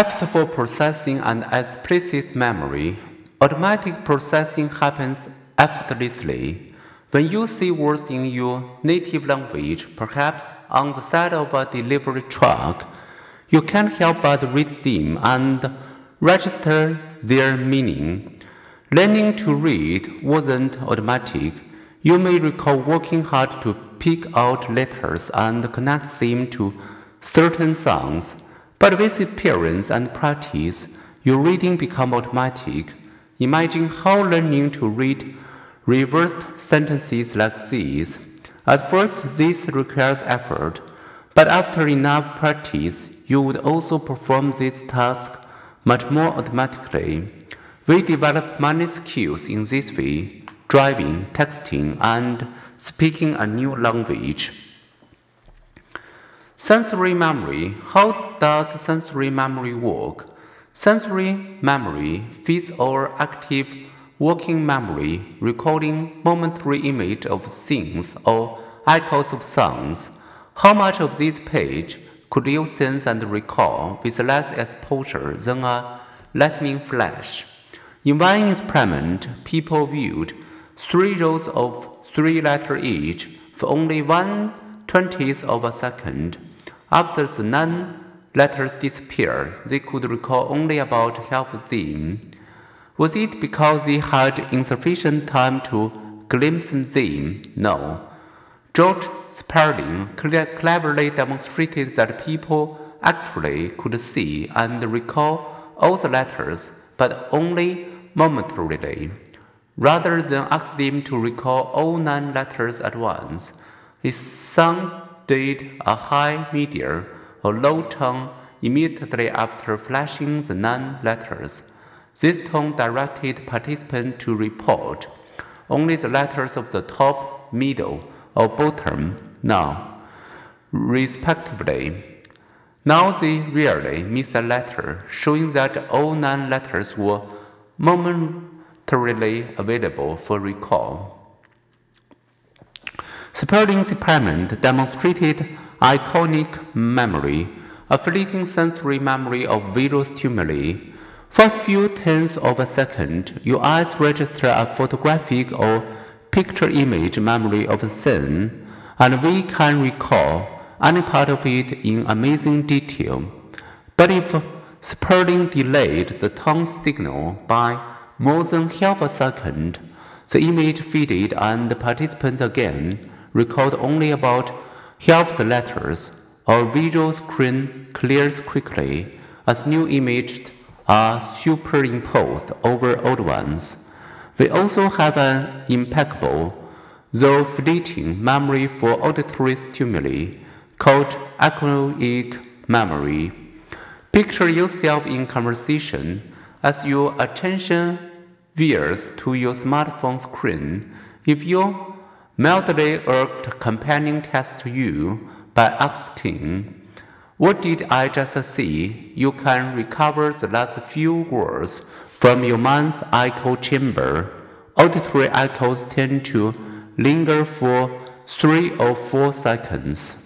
After processing and explicit memory, automatic processing happens effortlessly. When you see words in your native language, perhaps on the side of a delivery truck, you can't help but read them and register their meaning. Learning to read wasn't automatic. You may recall working hard to pick out letters and connect them to certain sounds, but with experience and practice, your reading becomes automatic. Imagine how learning to read reversed sentences like these. At first, this requires effort, but after enough practice, you would also perform this task much more automatically. We develop many skills in this way driving, texting, and speaking a new language. Sensory memory. How does sensory memory work? Sensory memory feeds our active working memory, recording momentary image of things or echoes of sounds. How much of this page could you sense and recall with less exposure than a lightning flash? In one experiment, people viewed three rows of three letters each for only one twentieth of a second. After the nine letters disappeared, they could recall only about half of them. Was it because they had insufficient time to glimpse them? No. George Sperling cleverly demonstrated that people actually could see and recall all the letters, but only momentarily. Rather than ask them to recall all nine letters at once, his son did a high, medium, or low tone immediately after flashing the nine letters. This tone directed participants to report only the letters of the top, middle, or bottom now, respectively. Now they rarely miss a letter, showing that all nine letters were momentarily available for recall. Sperling's experiment demonstrated iconic memory, a fleeting sensory memory of visual stimuli. For a few tenths of a second, your eyes register a photographic or picture image memory of a scene, and we can recall any part of it in amazing detail. But if Sperling delayed the tone signal by more than half a second, the image faded and the participants again recalled only about half the letters. Our visual screen clears quickly as new images are superimposed over old ones. We also have an impeccable, though fleeting, memory for auditory stimuli called echoic memory. Picture yourself in conversation as your attention veers to your smartphone screen, if your mildly irked companion tests you by asking, What did I just see? you can recover the last few words from your mind's echo chamber. Auditory echoes tend to linger for three or four seconds.